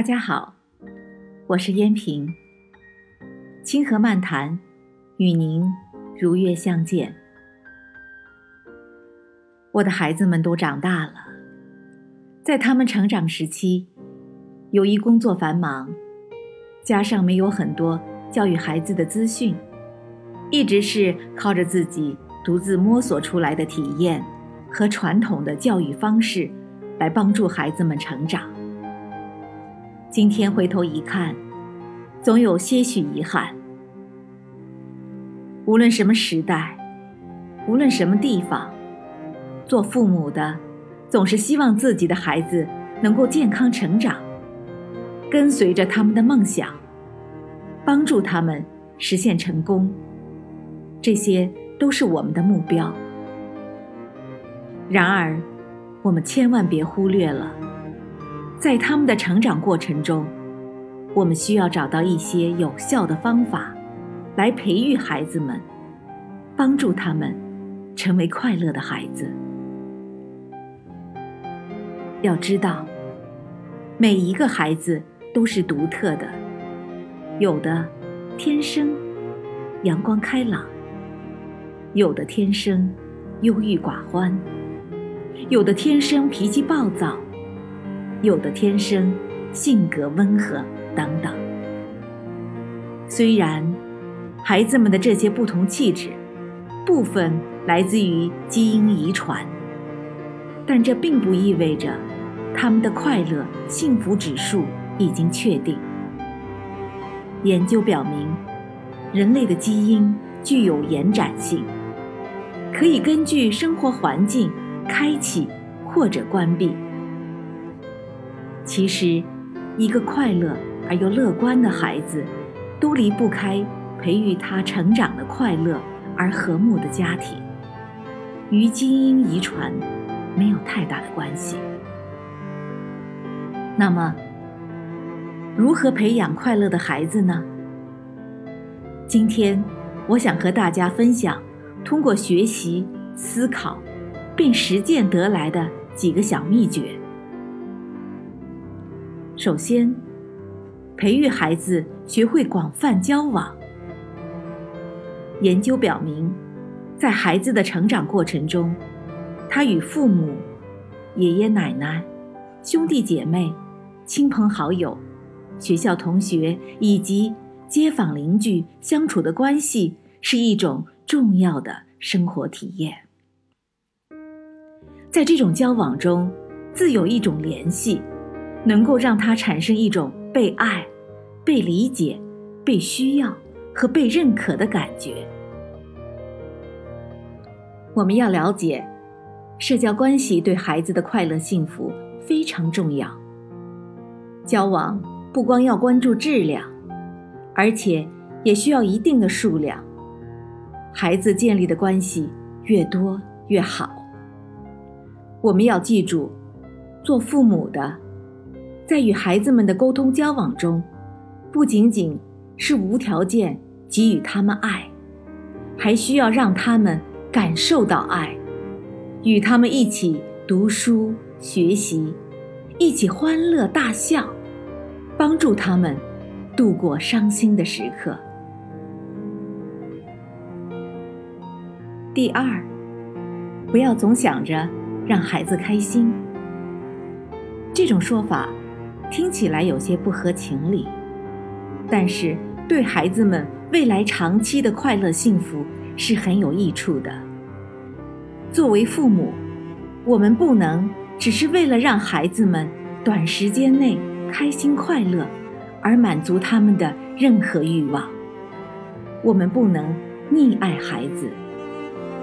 大家好，我是燕平。清河漫谈，与您如约相见。我的孩子们都长大了，在他们成长时期，由于工作繁忙，加上没有很多教育孩子的资讯，一直是靠着自己独自摸索出来的体验和传统的教育方式，来帮助孩子们成长。今天回头一看，总有些许遗憾。无论什么时代，无论什么地方，做父母的总是希望自己的孩子能够健康成长，跟随着他们的梦想，帮助他们实现成功。这些都是我们的目标。然而，我们千万别忽略了。在他们的成长过程中，我们需要找到一些有效的方法，来培育孩子们，帮助他们成为快乐的孩子。要知道，每一个孩子都是独特的，有的天生阳光开朗，有的天生忧郁寡欢，有的天生脾气暴躁。有的天生性格温和，等等。虽然孩子们的这些不同气质，部分来自于基因遗传，但这并不意味着他们的快乐、幸福指数已经确定。研究表明，人类的基因具有延展性，可以根据生活环境开启或者关闭。其实，一个快乐而又乐观的孩子，都离不开培育他成长的快乐而和睦的家庭，与基因遗传没有太大的关系。那么，如何培养快乐的孩子呢？今天，我想和大家分享通过学习、思考并实践得来的几个小秘诀。首先，培育孩子学会广泛交往。研究表明，在孩子的成长过程中，他与父母、爷爷奶奶、兄弟姐妹、亲朋好友、学校同学以及街坊邻居相处的关系是一种重要的生活体验。在这种交往中，自有一种联系。能够让他产生一种被爱、被理解、被需要和被认可的感觉。我们要了解，社交关系对孩子的快乐幸福非常重要。交往不光要关注质量，而且也需要一定的数量。孩子建立的关系越多越好。我们要记住，做父母的。在与孩子们的沟通交往中，不仅仅是无条件给予他们爱，还需要让他们感受到爱，与他们一起读书学习，一起欢乐大笑，帮助他们度过伤心的时刻。第二，不要总想着让孩子开心，这种说法。听起来有些不合情理，但是对孩子们未来长期的快乐幸福是很有益处的。作为父母，我们不能只是为了让孩子们短时间内开心快乐而满足他们的任何欲望。我们不能溺爱孩子，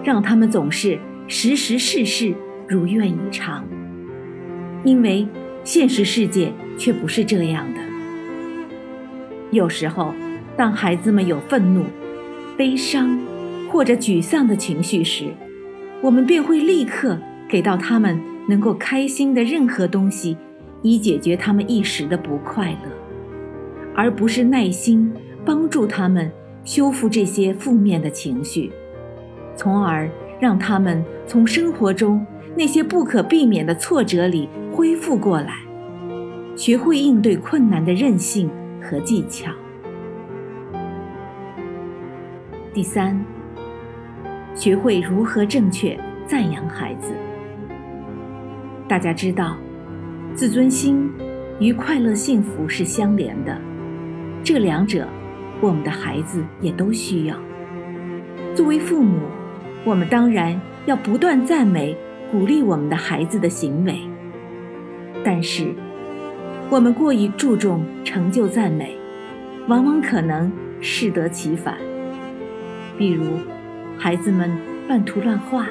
让他们总是时时事事如愿以偿，因为现实世界。却不是这样的。有时候，当孩子们有愤怒、悲伤或者沮丧的情绪时，我们便会立刻给到他们能够开心的任何东西，以解决他们一时的不快乐，而不是耐心帮助他们修复这些负面的情绪，从而让他们从生活中那些不可避免的挫折里恢复过来。学会应对困难的韧性和技巧。第三，学会如何正确赞扬孩子。大家知道，自尊心与快乐幸福是相连的，这两者，我们的孩子也都需要。作为父母，我们当然要不断赞美、鼓励我们的孩子的行为，但是，我们过于注重成就赞美，往往可能适得其反。比如，孩子们乱涂乱画，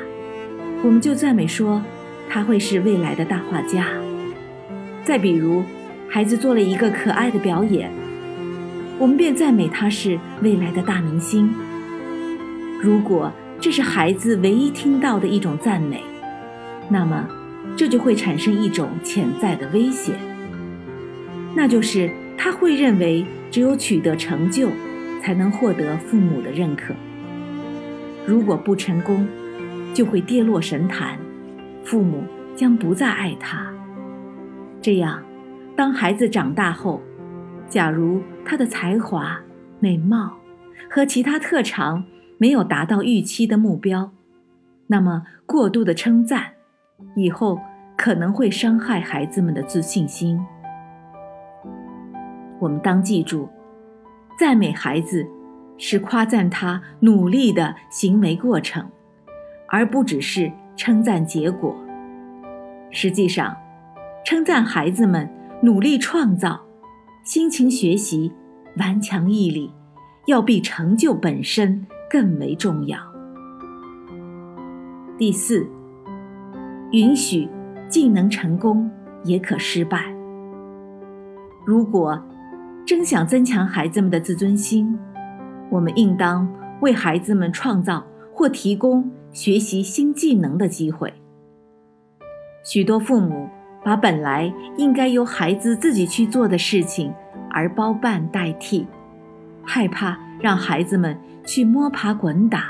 我们就赞美说他会是未来的大画家。再比如，孩子做了一个可爱的表演，我们便赞美他是未来的大明星。如果这是孩子唯一听到的一种赞美，那么这就会产生一种潜在的危险，那就是他会认为只有取得成就，才能获得父母的认可。如果不成功，就会跌落神坛，父母将不再爱他。这样，当孩子长大后，假如他的才华、美貌和其他特长没有达到预期的目标，那么过度的称赞，以后可能会伤害孩子们的自信心。我们当记住，赞美孩子。是夸赞他努力的行为过程，而不只是称赞结果。实际上，称赞孩子们努力创造、辛勤学习、顽强毅力，要比成就本身更为重要。第四，允许既能成功也可失败。如果真想增强孩子们的自尊心，我们应当为孩子们创造或提供学习新技能的机会。许多父母把本来应该由孩子自己去做的事情而包办代替，害怕让孩子们去摸爬滚打，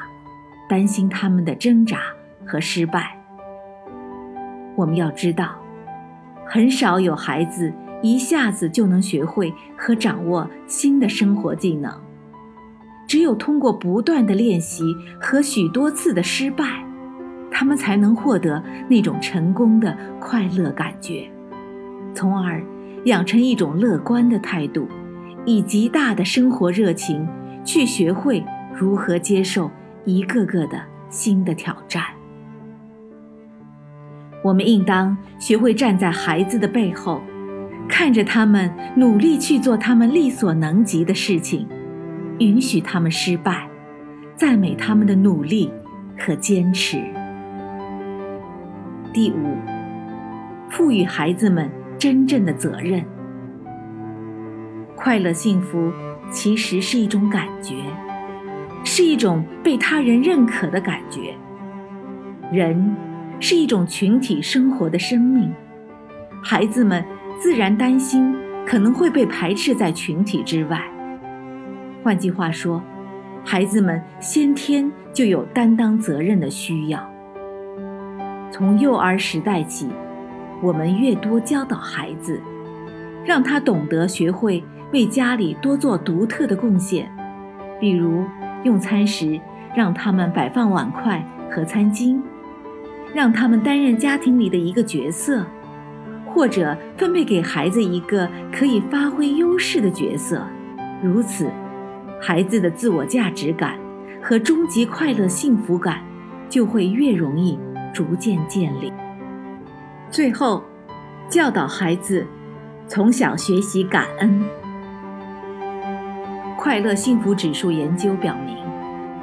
担心他们的挣扎和失败。我们要知道，很少有孩子一下子就能学会和掌握新的生活技能。只有通过不断的练习和许多次的失败，他们才能获得那种成功的快乐感觉，从而养成一种乐观的态度，以极大的生活热情去学会如何接受一个个的新的挑战。我们应当学会站在孩子的背后，看着他们努力去做他们力所能及的事情。允许他们失败，赞美他们的努力和坚持。第五，赋予孩子们真正的责任。快乐幸福其实是一种感觉，是一种被他人认可的感觉。人是一种群体生活的生命，孩子们自然担心可能会被排斥在群体之外。换句话说，孩子们先天就有担当责任的需要。从幼儿时代起，我们越多教导孩子，让他懂得学会为家里多做独特的贡献，比如用餐时让他们摆放碗筷和餐巾，让他们担任家庭里的一个角色，或者分配给孩子一个可以发挥优势的角色，如此。孩子的自我价值感和终极快乐幸福感就会越容易逐渐建立。最后，教导孩子从小学习感恩。快乐幸福指数研究表明，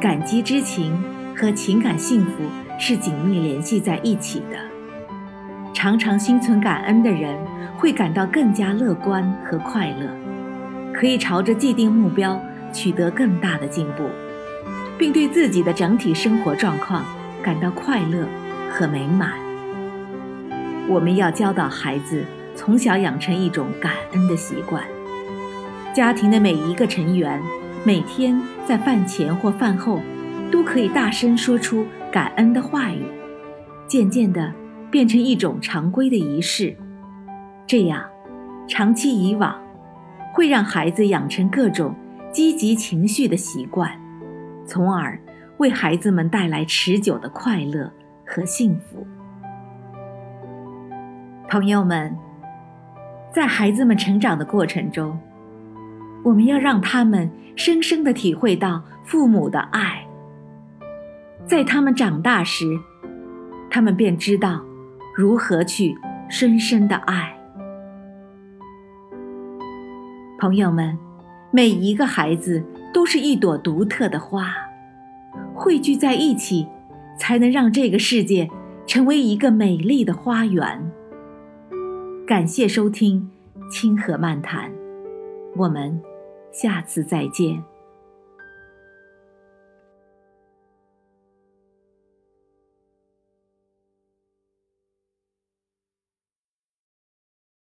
感激之情和情感幸福是紧密联系在一起的。常常心存感恩的人会感到更加乐观和快乐，可以朝着既定目标。取得更大的进步，并对自己的整体生活状况感到快乐和美满。我们要教导孩子从小养成一种感恩的习惯。家庭的每一个成员每天在饭前或饭后都可以大声说出感恩的话语，渐渐的变成一种常规的仪式。这样，长期以往，会让孩子养成各种积极情绪的习惯，从而为孩子们带来持久的快乐和幸福。朋友们，在孩子们成长的过程中，我们要让他们深深的体会到父母的爱。在他们长大时，他们便知道如何去深深的爱。朋友们，每一个孩子都是一朵独特的花，汇聚在一起，才能让这个世界成为一个美丽的花园。感谢收听《清河漫谈》，我们下次再见。